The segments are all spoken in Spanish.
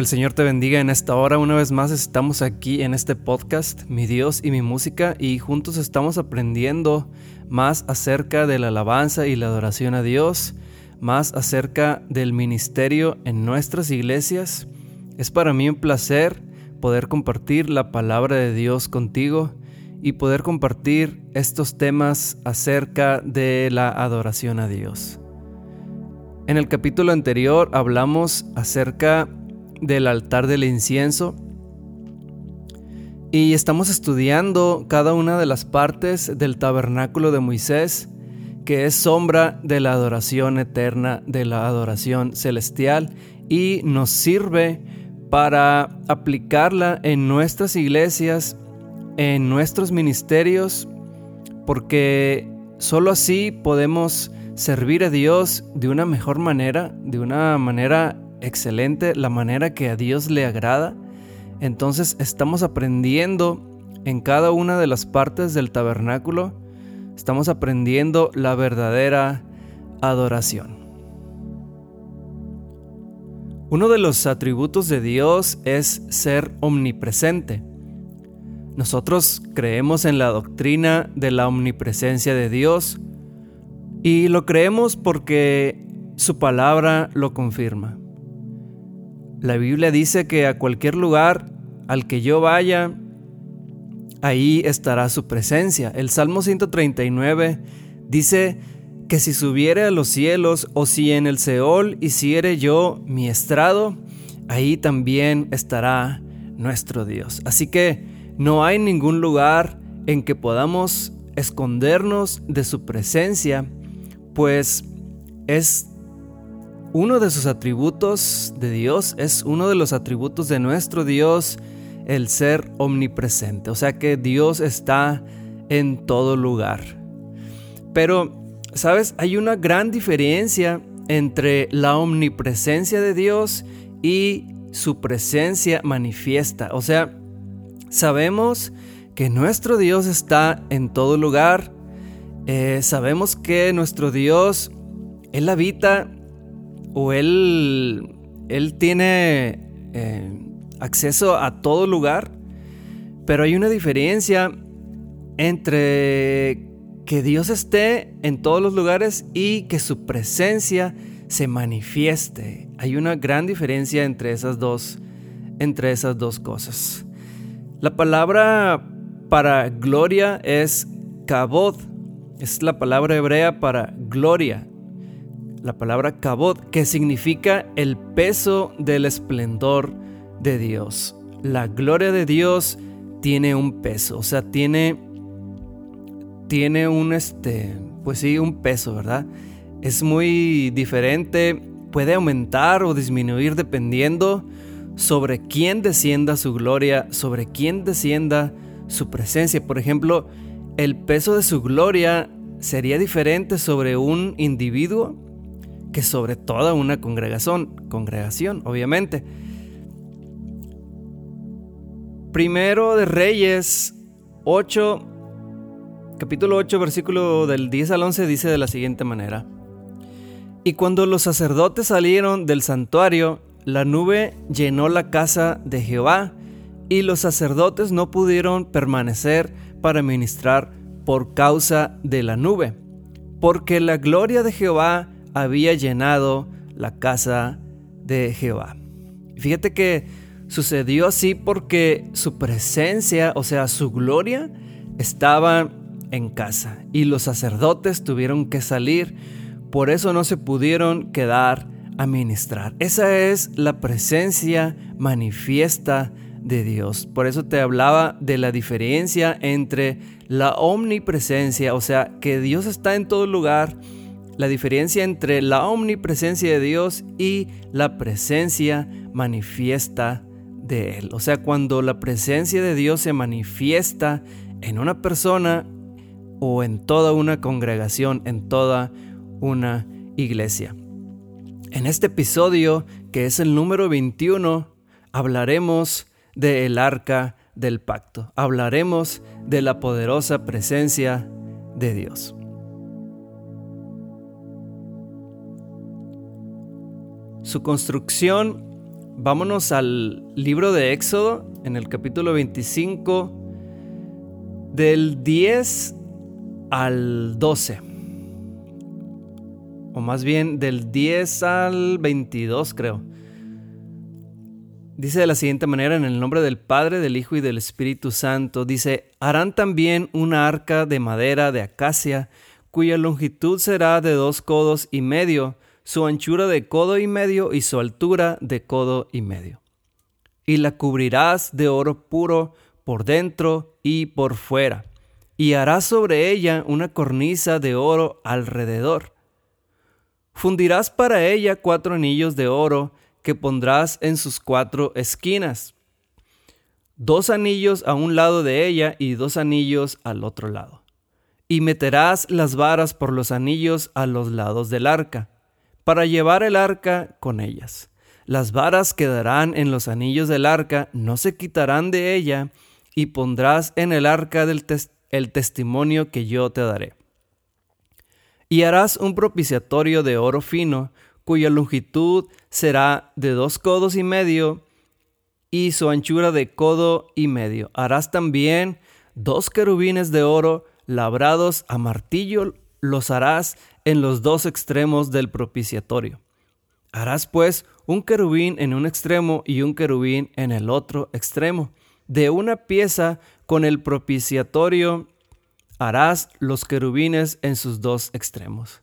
Que el Señor te bendiga en esta hora. Una vez más estamos aquí en este podcast, Mi Dios y mi música, y juntos estamos aprendiendo más acerca de la alabanza y la adoración a Dios, más acerca del ministerio en nuestras iglesias. Es para mí un placer poder compartir la palabra de Dios contigo y poder compartir estos temas acerca de la adoración a Dios. En el capítulo anterior hablamos acerca del altar del incienso. Y estamos estudiando cada una de las partes del tabernáculo de Moisés, que es sombra de la adoración eterna, de la adoración celestial, y nos sirve para aplicarla en nuestras iglesias, en nuestros ministerios, porque sólo así podemos servir a Dios de una mejor manera, de una manera excelente, la manera que a Dios le agrada. Entonces estamos aprendiendo en cada una de las partes del tabernáculo, estamos aprendiendo la verdadera adoración. Uno de los atributos de Dios es ser omnipresente. Nosotros creemos en la doctrina de la omnipresencia de Dios, y lo creemos porque su palabra lo confirma. La Biblia dice que a cualquier lugar al que yo vaya, ahí estará su presencia. El Salmo 139 dice que si subiere a los cielos o si en el Seol hiciere yo mi estrado, ahí también estará nuestro Dios. Así que no hay ningún lugar en que podamos escondernos de su presencia pues es uno de sus atributos de Dios, es uno de los atributos de nuestro Dios el ser omnipresente, o sea que Dios está en todo lugar. Pero, ¿sabes? Hay una gran diferencia entre la omnipresencia de Dios y su presencia manifiesta. O sea, sabemos que nuestro Dios está en todo lugar, eh, sabemos que nuestro Dios, Él habita o Él, él tiene eh, acceso a todo lugar, pero hay una diferencia entre que Dios esté en todos los lugares y que su presencia se manifieste. Hay una gran diferencia entre esas dos, entre esas dos cosas. La palabra para gloria es kabod es la palabra hebrea para gloria, la palabra kabod, que significa el peso del esplendor de Dios. La gloria de Dios tiene un peso, o sea, tiene, tiene un, este, pues sí, un peso, ¿verdad? Es muy diferente, puede aumentar o disminuir dependiendo sobre quién descienda su gloria, sobre quién descienda su presencia. Por ejemplo, el peso de su gloria sería diferente sobre un individuo que sobre toda una congregación, congregación, obviamente. Primero de Reyes 8, capítulo 8, versículo del 10 al 11 dice de la siguiente manera. Y cuando los sacerdotes salieron del santuario, la nube llenó la casa de Jehová, y los sacerdotes no pudieron permanecer para ministrar por causa de la nube, porque la gloria de Jehová había llenado la casa de Jehová. Fíjate que sucedió así porque su presencia, o sea, su gloria, estaba en casa y los sacerdotes tuvieron que salir, por eso no se pudieron quedar a ministrar. Esa es la presencia manifiesta de Dios. Por eso te hablaba de la diferencia entre la omnipresencia, o sea, que Dios está en todo lugar, la diferencia entre la omnipresencia de Dios y la presencia manifiesta de Él. O sea, cuando la presencia de Dios se manifiesta en una persona o en toda una congregación, en toda una iglesia. En este episodio, que es el número 21, hablaremos del arca del pacto. Hablaremos de la poderosa presencia de Dios. Su construcción vámonos al libro de Éxodo, en el capítulo 25, del 10 al 12. O más bien del 10 al 22, creo. Dice de la siguiente manera, en el nombre del Padre, del Hijo y del Espíritu Santo, dice, harán también una arca de madera de acacia, cuya longitud será de dos codos y medio, su anchura de codo y medio y su altura de codo y medio. Y la cubrirás de oro puro por dentro y por fuera, y harás sobre ella una cornisa de oro alrededor. Fundirás para ella cuatro anillos de oro que pondrás en sus cuatro esquinas, dos anillos a un lado de ella y dos anillos al otro lado. Y meterás las varas por los anillos a los lados del arca para llevar el arca con ellas. Las varas quedarán en los anillos del arca, no se quitarán de ella, y pondrás en el arca el testimonio que yo te daré. Y harás un propiciatorio de oro fino, cuya longitud será de dos codos y medio, y su anchura de codo y medio. Harás también dos querubines de oro labrados a martillo, los harás en los dos extremos del propiciatorio. Harás pues un querubín en un extremo y un querubín en el otro extremo. De una pieza con el propiciatorio harás los querubines en sus dos extremos.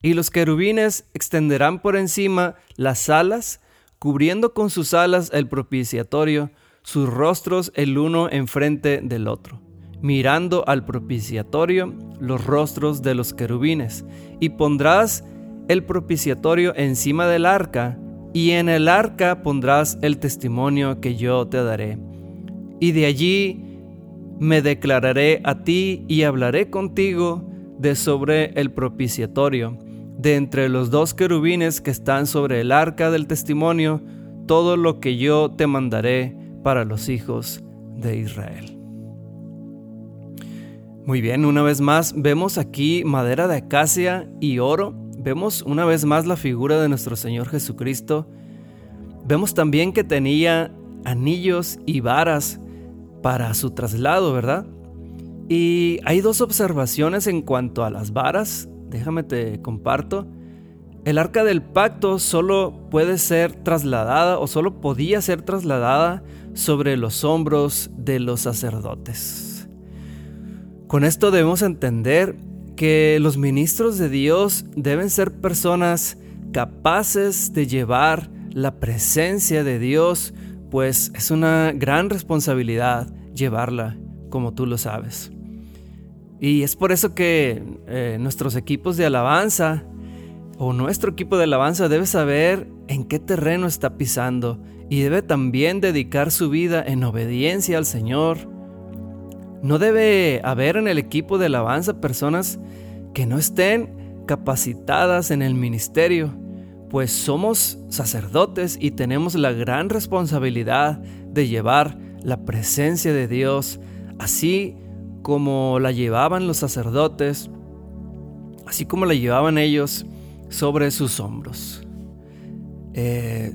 Y los querubines extenderán por encima las alas, cubriendo con sus alas el propiciatorio, sus rostros el uno enfrente del otro mirando al propiciatorio los rostros de los querubines, y pondrás el propiciatorio encima del arca, y en el arca pondrás el testimonio que yo te daré. Y de allí me declararé a ti y hablaré contigo de sobre el propiciatorio, de entre los dos querubines que están sobre el arca del testimonio, todo lo que yo te mandaré para los hijos de Israel. Muy bien, una vez más vemos aquí madera de acacia y oro. Vemos una vez más la figura de nuestro Señor Jesucristo. Vemos también que tenía anillos y varas para su traslado, ¿verdad? Y hay dos observaciones en cuanto a las varas. Déjame te comparto. El arca del pacto solo puede ser trasladada o solo podía ser trasladada sobre los hombros de los sacerdotes. Con esto debemos entender que los ministros de Dios deben ser personas capaces de llevar la presencia de Dios, pues es una gran responsabilidad llevarla, como tú lo sabes. Y es por eso que eh, nuestros equipos de alabanza o nuestro equipo de alabanza debe saber en qué terreno está pisando y debe también dedicar su vida en obediencia al Señor no debe haber en el equipo de alabanza personas que no estén capacitadas en el ministerio, pues somos sacerdotes y tenemos la gran responsabilidad de llevar la presencia de Dios, así como la llevaban los sacerdotes, así como la llevaban ellos sobre sus hombros. Eh,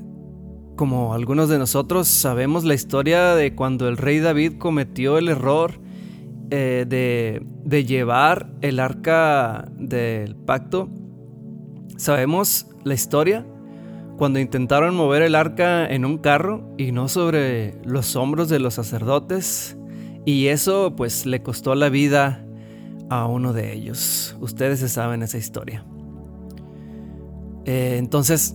como algunos de nosotros sabemos la historia de cuando el rey David cometió el error eh, de, llevar el arca del pacto. Sabemos la historia cuando intentaron mover el arca en un carro y no sobre los hombros de los sacerdotes. Y eso pues le costó la vida a uno de ellos. Ustedes se saben esa historia. Eh, entonces,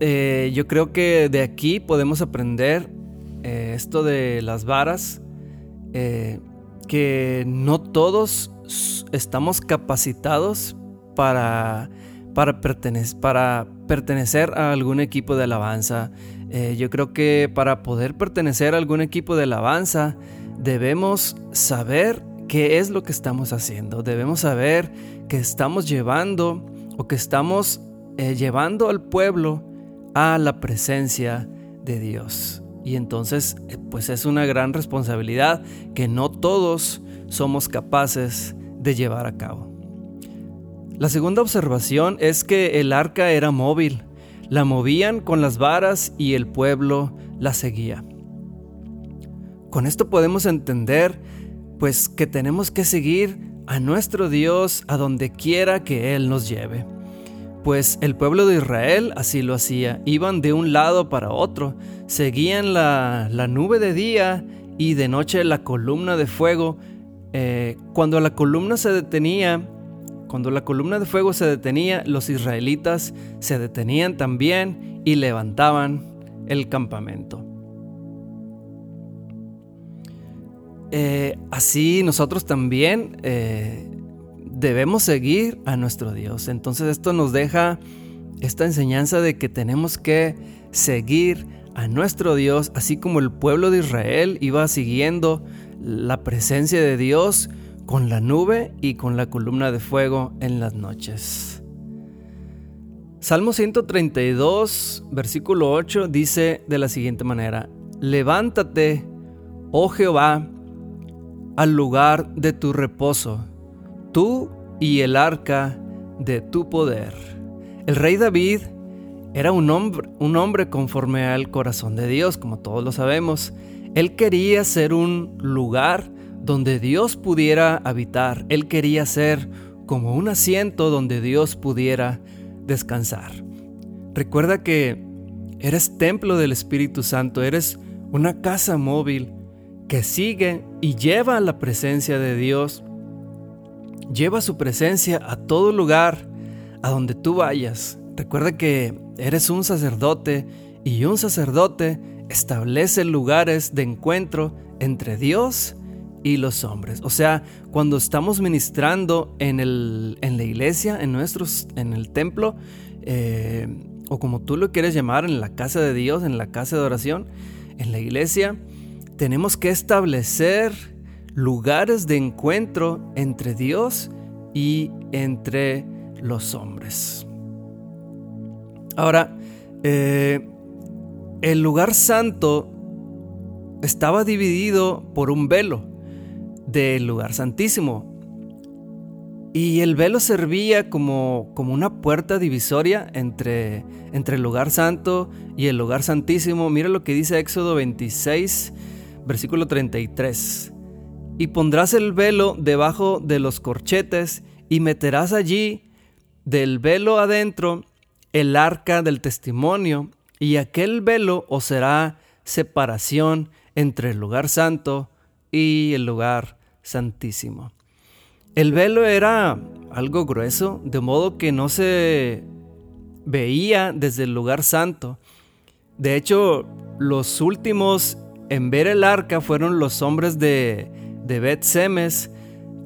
eh, yo creo que de aquí podemos aprender esto de las varas que no todos estamos capacitados para, para, para pertenecer a algún equipo de alabanza. Eh, yo creo que para poder pertenecer a algún equipo de alabanza debemos saber qué es lo que estamos haciendo. Debemos saber que estamos llevando o que estamos eh, llevando al pueblo a la presencia de Dios. Y entonces, eh, pues es una gran responsabilidad que no todos somos capaces de llevar a cabo. La segunda observación es que el arca era móvil. la movían con las varas y el pueblo la seguía. Con esto podemos entender pues que tenemos que seguir a nuestro Dios a donde quiera que Él nos lleve. Pues el pueblo de Israel así lo hacía, iban de un lado para otro, seguían la, nube de día y de noche la columna de fuego. Eh, cuando la columna se detenía, cuando la columna de fuego se detenía, los israelitas se detenían también y levantaban el campamento. Eh, así nosotros también eh, debemos seguir a nuestro Dios. Entonces esto nos deja esta enseñanza de que tenemos que seguir a nuestro Dios, así como el pueblo de Israel iba siguiendo la presencia de Dios con la nube y con la columna de fuego en las noches. Salmo 132, versículo 8 dice de la siguiente manera, Levántate, oh Jehová, al lugar de tu reposo, tú y el arca de tu poder. El rey David era un hombre, un hombre conforme al corazón de Dios, como todos lo sabemos. Él quería ser un lugar donde Dios pudiera habitar. Él quería ser como un asiento donde Dios pudiera descansar. Recuerda que eres templo del Espíritu Santo, eres una casa móvil que sigue y lleva la presencia de Dios, lleva su presencia a todo lugar, a donde tú vayas. Recuerda que eres un sacerdote y un sacerdote establece lugares de encuentro entre Dios y los hombres. O sea, cuando estamos ministrando en, el, en la iglesia, en, nuestros, en el templo, eh, o como tú lo quieres llamar, en la casa de Dios, en la casa de oración, en la iglesia, tenemos que establecer lugares de encuentro entre Dios y entre los hombres. Ahora, eh, el lugar santo estaba dividido por un velo del lugar santísimo. Y el velo servía como, como una puerta divisoria entre, entre el lugar santo y el lugar santísimo. Mira lo que dice Éxodo 26, versículo 33. Y pondrás el velo debajo de los corchetes y meterás allí del velo adentro el arca del testimonio y aquel velo os será separación entre el lugar santo y el lugar santísimo. El velo era algo grueso, de modo que no se veía desde el lugar santo. De hecho, los últimos en ver el arca fueron los hombres de, de Bet Semes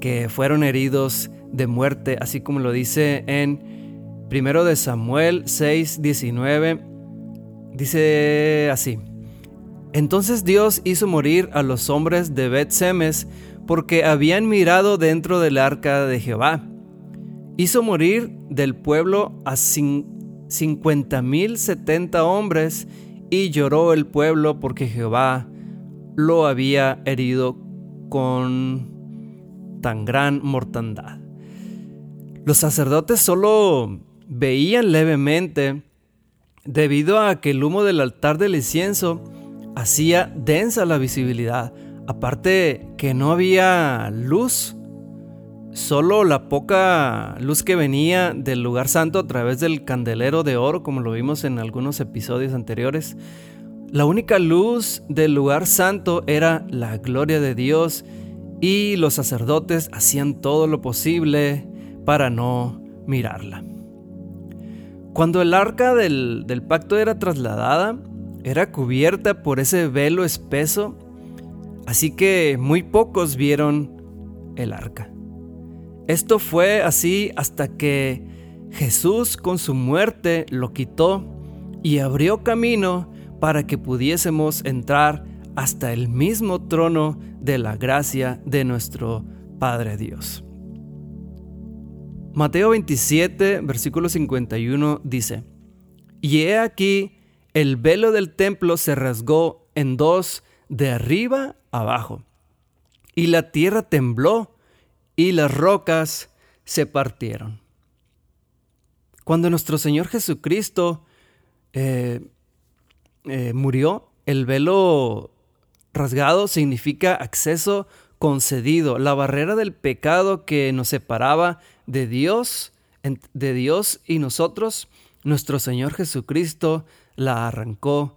que fueron heridos de muerte, así como lo dice en 1 de Samuel 6, 19. Dice así: Entonces Dios hizo morir a los hombres de Bet Semes porque habían mirado dentro del arca de Jehová. Hizo morir del pueblo a cincuenta mil setenta hombres y lloró el pueblo porque Jehová lo había herido con tan gran mortandad. Los sacerdotes solo veían levemente debido a que el humo del altar del incienso hacía densa la visibilidad. Aparte que no había luz, solo la poca luz que venía del lugar santo a través del candelero de oro, como lo vimos en algunos episodios anteriores. La única luz del lugar santo era la gloria de Dios y los sacerdotes hacían todo lo posible para no mirarla. Cuando el arca del, del pacto era trasladada, era cubierta por ese velo espeso, así que muy pocos vieron el arca. Esto fue así hasta que Jesús con su muerte lo quitó y abrió camino para que pudiésemos entrar hasta el mismo trono de la gracia de nuestro Padre Dios. Mateo 27, versículo 51 dice, Y he aquí, el velo del templo se rasgó en dos de arriba abajo, y la tierra tembló, y las rocas se partieron. Cuando nuestro Señor Jesucristo eh, eh, murió, el velo rasgado significa acceso concedido, la barrera del pecado que nos separaba de Dios, de Dios y nosotros, nuestro Señor Jesucristo la arrancó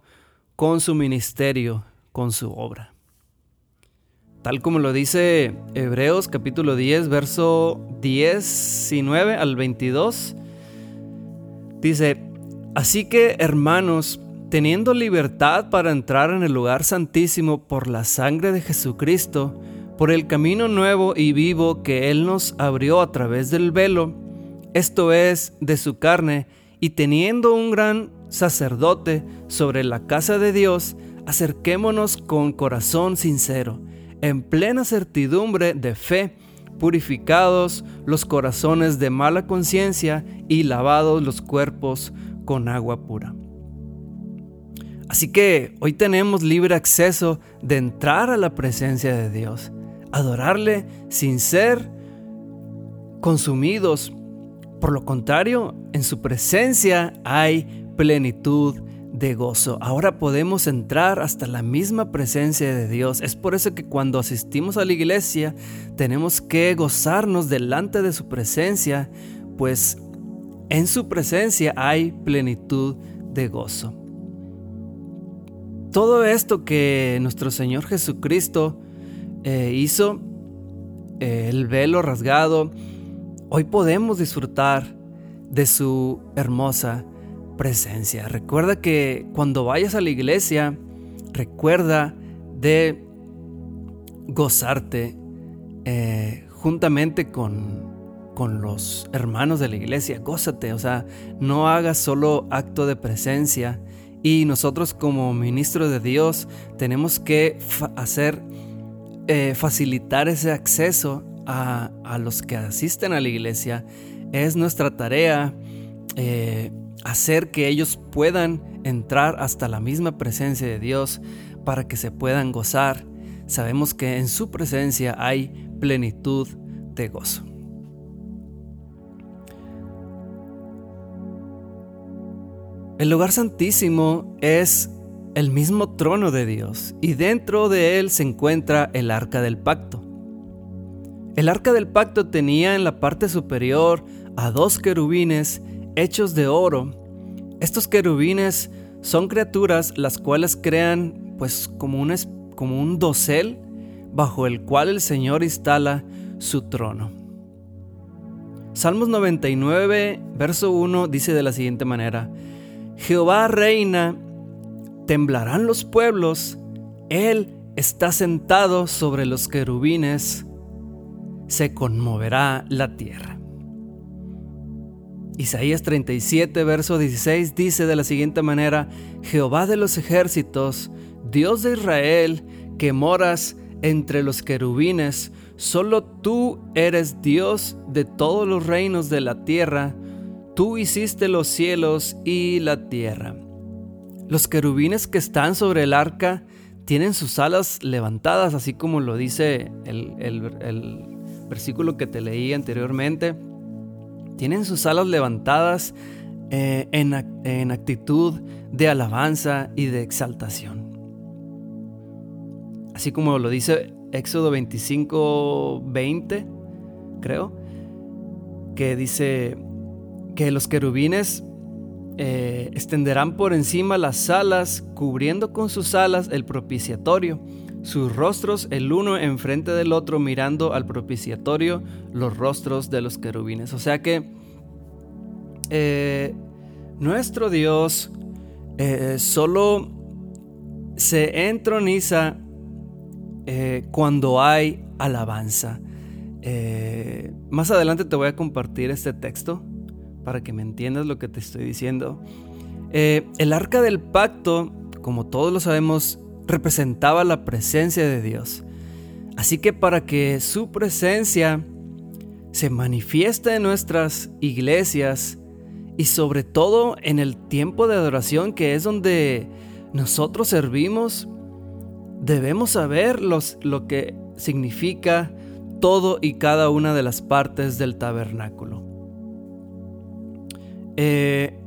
con su ministerio, con su obra. Tal como lo dice Hebreos capítulo 10, verso 19 al 22, dice, así que hermanos, teniendo libertad para entrar en el lugar santísimo por la sangre de Jesucristo, por el camino nuevo y vivo que Él nos abrió a través del velo, esto es, de su carne, y teniendo un gran sacerdote sobre la casa de Dios, acerquémonos con corazón sincero, en plena certidumbre de fe, purificados los corazones de mala conciencia y lavados los cuerpos con agua pura. Así que hoy tenemos libre acceso de entrar a la presencia de Dios adorarle sin ser consumidos. Por lo contrario, en su presencia hay plenitud de gozo. Ahora podemos entrar hasta la misma presencia de Dios. Es por eso que cuando asistimos a la iglesia tenemos que gozarnos delante de su presencia, pues en su presencia hay plenitud de gozo. Todo esto que nuestro Señor Jesucristo eh, hizo eh, el velo rasgado, hoy podemos disfrutar de su hermosa presencia. Recuerda que cuando vayas a la iglesia, recuerda de gozarte eh, juntamente con, con los hermanos de la iglesia. Gózate, o sea, no hagas solo acto de presencia. Y nosotros como ministros de Dios tenemos que hacer eh, facilitar ese acceso a, los que asisten a la iglesia. Es nuestra tarea eh, hacer que ellos puedan entrar hasta la misma presencia de Dios para que se puedan gozar. Sabemos que en su presencia hay plenitud de gozo. El lugar santísimo es el mismo trono de Dios y dentro de él se encuentra el arca del pacto. El arca del pacto tenía en la parte superior a dos querubines hechos de oro. Estos querubines son criaturas las cuales crean pues como un, como un dosel bajo el cual el Señor instala su trono. Salmos 99, verso 1 dice de la siguiente manera, Jehová reina Temblarán los pueblos, Él está sentado sobre los querubines, se conmoverá la tierra. Isaías 37, verso 16 dice de la siguiente manera, Jehová de los ejércitos, Dios de Israel, que moras entre los querubines, solo tú eres Dios de todos los reinos de la tierra, tú hiciste los cielos y la tierra. Los querubines que están sobre el arca tienen sus alas levantadas, así como lo dice el, versículo que te leí anteriormente. Tienen sus alas levantadas eh, en, en actitud de alabanza y de exaltación. Así como lo dice Éxodo 25, 20, creo, que dice que los querubines eh, extenderán por encima las alas, cubriendo con sus alas el propiciatorio, sus rostros el uno enfrente del otro, mirando al propiciatorio los rostros de los querubines. O sea que eh, nuestro Dios eh, solo se entroniza cuando hay alabanza. más adelante te voy a compartir este texto para que me entiendas lo que te estoy diciendo. Eh, el arca del pacto, como todos lo sabemos, representaba la presencia de Dios. Así que para que su presencia se manifieste en nuestras iglesias y sobre todo en el tiempo de adoración que es donde nosotros servimos, debemos saber lo que significa todo y cada una de las partes del tabernáculo. Eh,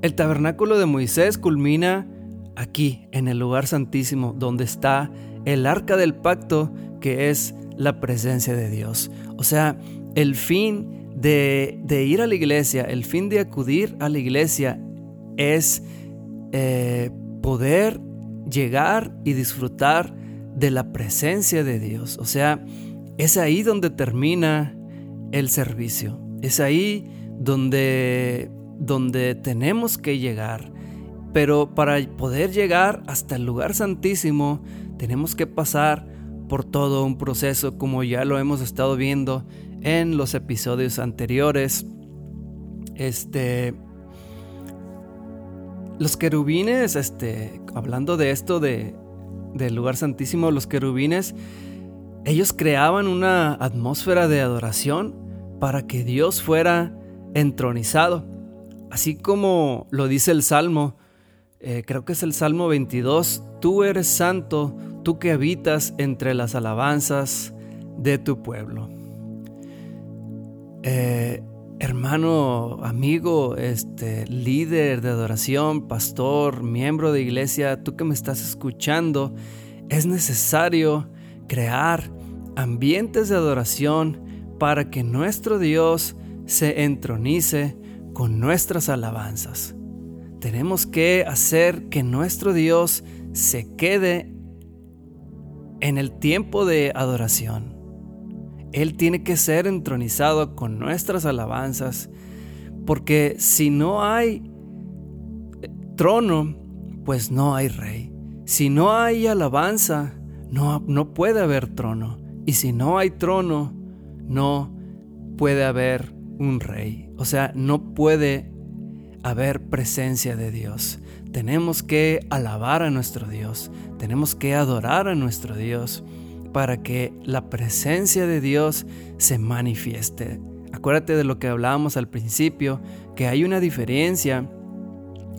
El tabernáculo de Moisés culmina aquí, en el lugar santísimo, donde está el arca del pacto, que es la presencia de Dios. O sea, el fin de, ir a la iglesia, el fin de acudir a la iglesia es eh, poder llegar y disfrutar de la presencia de Dios. O sea, es ahí donde termina el servicio. Es ahí donde, donde tenemos que llegar. Pero para poder llegar hasta el lugar santísimo, tenemos que pasar por todo un proceso como ya lo hemos estado viendo en los episodios anteriores. Este los querubines, este, hablando de esto de, del lugar santísimo, los querubines, ellos creaban una atmósfera de adoración para que Dios fuera entronizado. Así como lo dice el Salmo, eh, creo que es el Salmo 22, tú eres santo, tú que habitas entre las alabanzas de tu pueblo. Eh, hermano, amigo, este líder de adoración, pastor, miembro de iglesia, tú que me estás escuchando, es necesario crear ambientes de adoración para que nuestro Dios se entronice con nuestras alabanzas. Tenemos que hacer que nuestro Dios se quede en el tiempo de adoración. Él tiene que ser entronizado con nuestras alabanzas, porque si no hay trono, pues no hay rey. Si no hay alabanza, no, no puede haber trono. Y si no hay trono, no puede haber un rey. O sea, no puede haber presencia de Dios. Tenemos que alabar a nuestro Dios. Tenemos que adorar a nuestro Dios para que la presencia de Dios se manifieste. Acuérdate de lo que hablábamos al principio, que hay una diferencia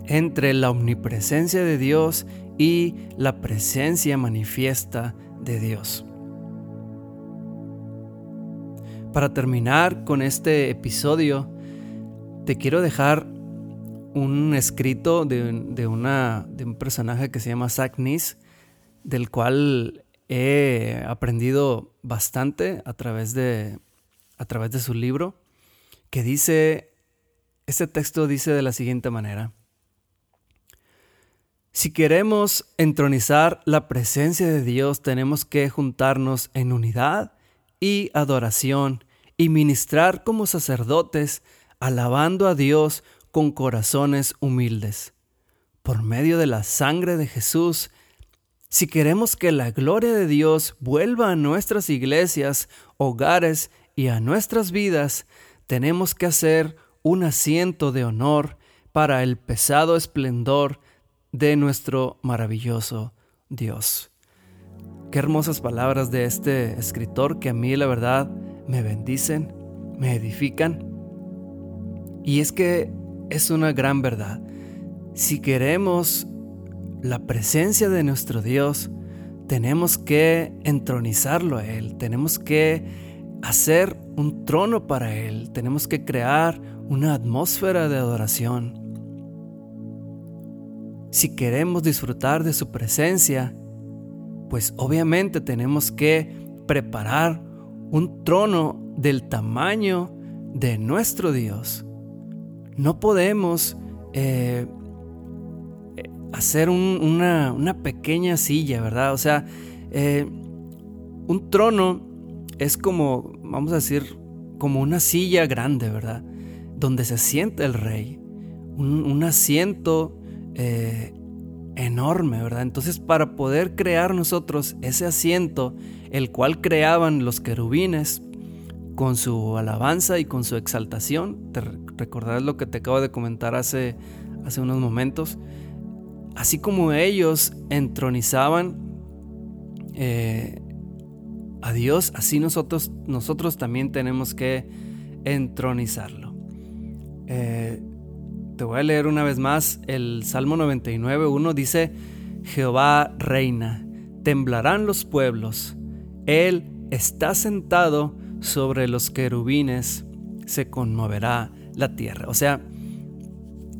entre la omnipresencia de Dios y la presencia manifiesta de Dios. Para terminar con este episodio, te quiero dejar un escrito de, de un personaje que se llama Zach del cual he aprendido bastante a través de, a través de su libro, que dice, este texto dice de la siguiente manera, si queremos entronizar la presencia de Dios, tenemos que juntarnos en unidad y adoración y ministrar como sacerdotes, alabando a Dios con corazones humildes. Por medio de la sangre de Jesús, si queremos que la gloria de Dios vuelva a nuestras iglesias, hogares y a nuestras vidas, tenemos que hacer un asiento de honor para el pesado esplendor de nuestro maravilloso Dios. Qué hermosas palabras de este escritor que a mí la verdad me bendicen, me edifican. Y es que es una gran verdad. Si queremos la presencia de nuestro Dios, tenemos que entronizarlo a Él, tenemos que hacer un trono para Él, tenemos que crear una atmósfera de adoración. Si queremos disfrutar de su presencia, pues obviamente tenemos que preparar un trono del tamaño de nuestro Dios. No podemos eh, hacer una, pequeña silla, ¿verdad? O sea, eh, un trono es como, vamos a decir, como una silla grande, ¿verdad? Donde se sienta el rey. Un, asiento eh, enorme, ¿verdad? Entonces, para poder crear nosotros ese asiento, el cual creaban los querubines, con su alabanza y con su exaltación, te recordarás lo que te acabo de comentar hace, hace unos momentos, así como ellos entronizaban eh, a Dios, así nosotros, nosotros también tenemos que entronizarlo. Eh, te voy a leer una vez más el Salmo 99, 1 dice, Jehová reina, temblarán los pueblos, Él está sentado sobre los querubines, se conmoverá la tierra. O sea,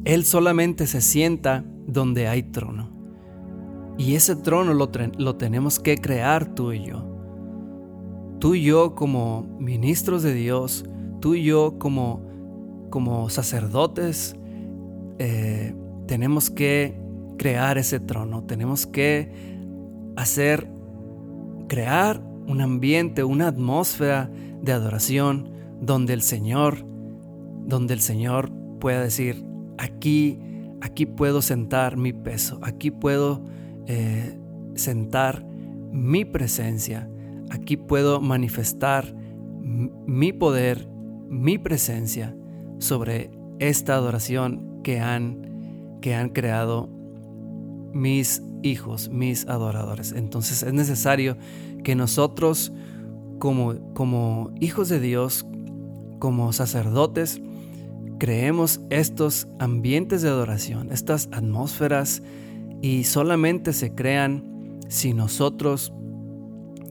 Él solamente se sienta donde hay trono. Y ese trono lo, lo tenemos que crear tú y yo. Tú y yo como ministros de Dios, tú y yo como, como sacerdotes, eh, tenemos que crear ese trono, tenemos que hacer, crear un ambiente, una atmósfera de adoración donde el Señor, donde el Señor pueda decir, aquí, aquí puedo sentar mi peso, aquí puedo eh, sentar mi presencia, aquí puedo manifestar mi poder, mi presencia sobre esta adoración que han, que han creado mis hijos, mis adoradores. Entonces es necesario que nosotros como, como hijos de Dios, como sacerdotes, creemos estos ambientes de adoración, estas atmósferas, y solamente se crean si nosotros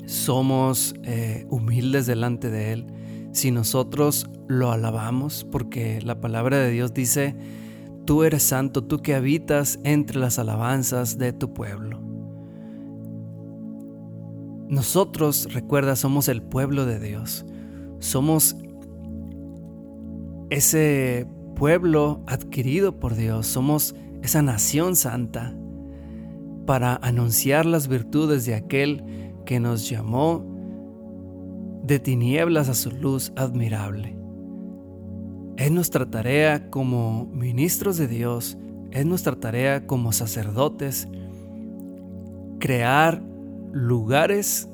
somos eh, humildes delante de Él, si nosotros lo alabamos, porque la palabra de Dios dice, tú eres santo, tú que habitas entre las alabanzas de tu pueblo. Nosotros, recuerda, somos el pueblo de Dios. Somos ese pueblo adquirido por Dios. Somos esa nación santa para anunciar las virtudes de aquel que nos llamó de tinieblas a su luz admirable. Es nuestra tarea como ministros de Dios, es nuestra tarea como sacerdotes, crear lugares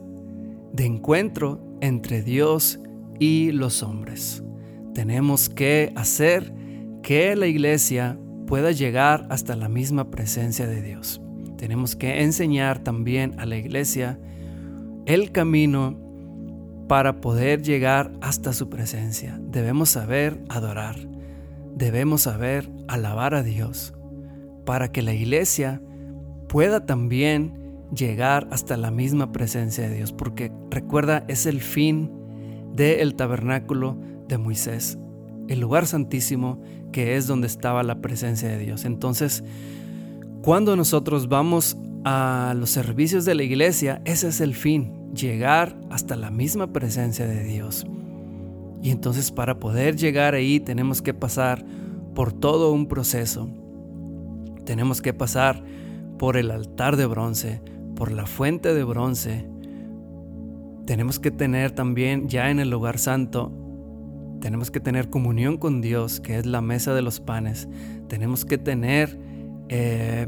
de encuentro entre Dios y los hombres. Tenemos que hacer que la iglesia pueda llegar hasta la misma presencia de Dios. Tenemos que enseñar también a la iglesia el camino para poder llegar hasta su presencia. Debemos saber adorar, debemos saber alabar a Dios, para que la iglesia pueda también llegar hasta la misma presencia de Dios, porque recuerda, es el fin del tabernáculo de Moisés, el lugar santísimo que es donde estaba la presencia de Dios. Entonces, cuando nosotros vamos a los servicios de la iglesia, ese es el fin, llegar hasta la misma presencia de Dios. Y entonces para poder llegar ahí tenemos que pasar por todo un proceso. Tenemos que pasar por el altar de bronce, por la fuente de bronce. Tenemos que tener también ya en el lugar santo, tenemos que tener comunión con Dios, que es la mesa de los panes. Tenemos que tener eh,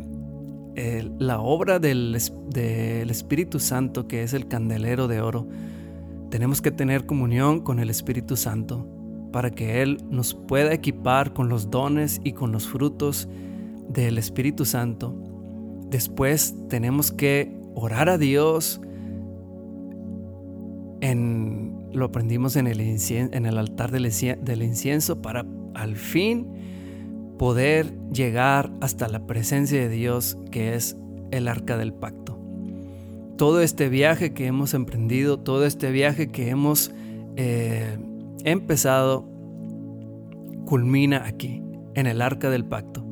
la obra del, del Espíritu Santo, que es el candelero de oro. Tenemos que tener comunión con el Espíritu Santo para que Él nos pueda equipar con los dones y con los frutos del Espíritu Santo. Después tenemos que orar a Dios en, lo aprendimos en el, en el altar del, del incienso para al fin poder llegar hasta la presencia de Dios que es el arca del pacto. Todo este viaje que hemos emprendido, todo este viaje que hemos eh, empezado, culmina aquí, en el arca del pacto,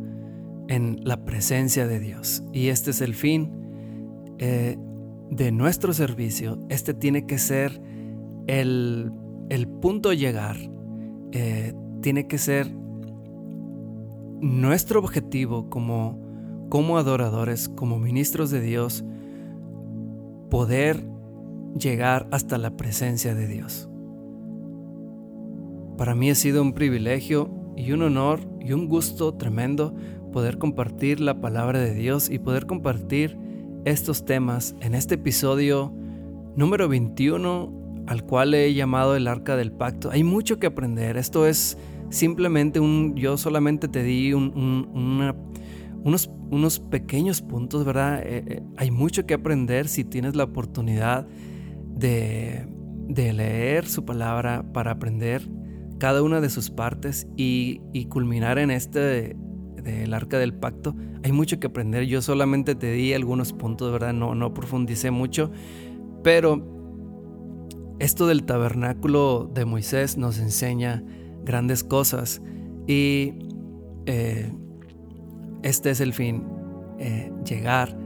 en la presencia de Dios. Y este es el fin eh, de nuestro servicio, este tiene que ser el, el punto de llegar, eh, tiene que ser nuestro objetivo como, como adoradores, como ministros de Dios, poder llegar hasta la presencia de Dios. Para mí ha sido un privilegio y un honor y un gusto tremendo poder compartir la palabra de Dios y poder compartir estos temas en este episodio número 21 al cual he llamado el arca del pacto. Hay mucho que aprender. Esto es simplemente un, yo solamente te di unos, unos, pequeños puntos, ¿verdad? Eh, eh, hay mucho que aprender si tienes la oportunidad de, de leer su palabra para aprender cada una de sus partes y, y culminar en este del arca del pacto, hay mucho que aprender. Yo solamente te di algunos puntos, ¿verdad? No, no profundicé mucho, pero esto del tabernáculo de Moisés nos enseña grandes cosas y eh, este es el fin, eh, llegar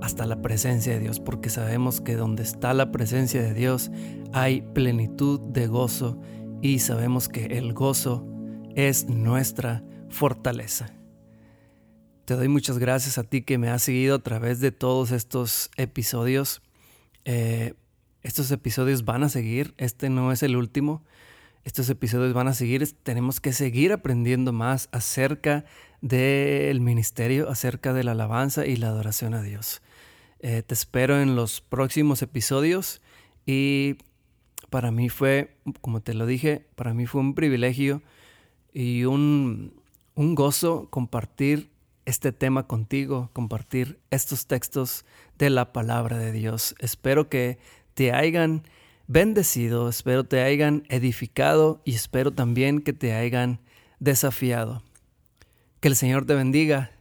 hasta la presencia de Dios, porque sabemos que donde está la presencia de Dios hay plenitud de gozo y sabemos que el gozo es nuestra fortaleza. Te doy muchas gracias a ti que me has seguido a través de todos estos episodios. Eh, estos episodios van a seguir, este no es el último. Estos episodios van a seguir, tenemos que seguir aprendiendo más acerca del ministerio, acerca de la alabanza y la adoración a Dios. Eh, te espero en los próximos episodios y para mí fue, como te lo dije, para mí fue un privilegio y un, un gozo compartir este tema contigo, compartir estos textos de la palabra de Dios. Espero que te hayan bendecido, espero te hayan edificado y espero también que te hayan desafiado. Que el Señor te bendiga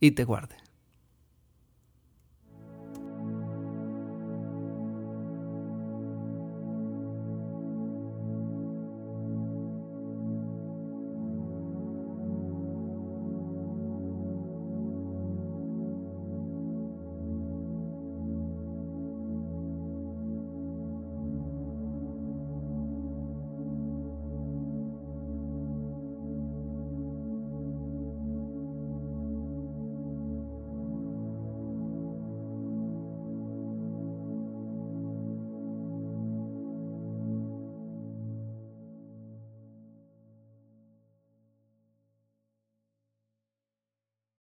y te guarde.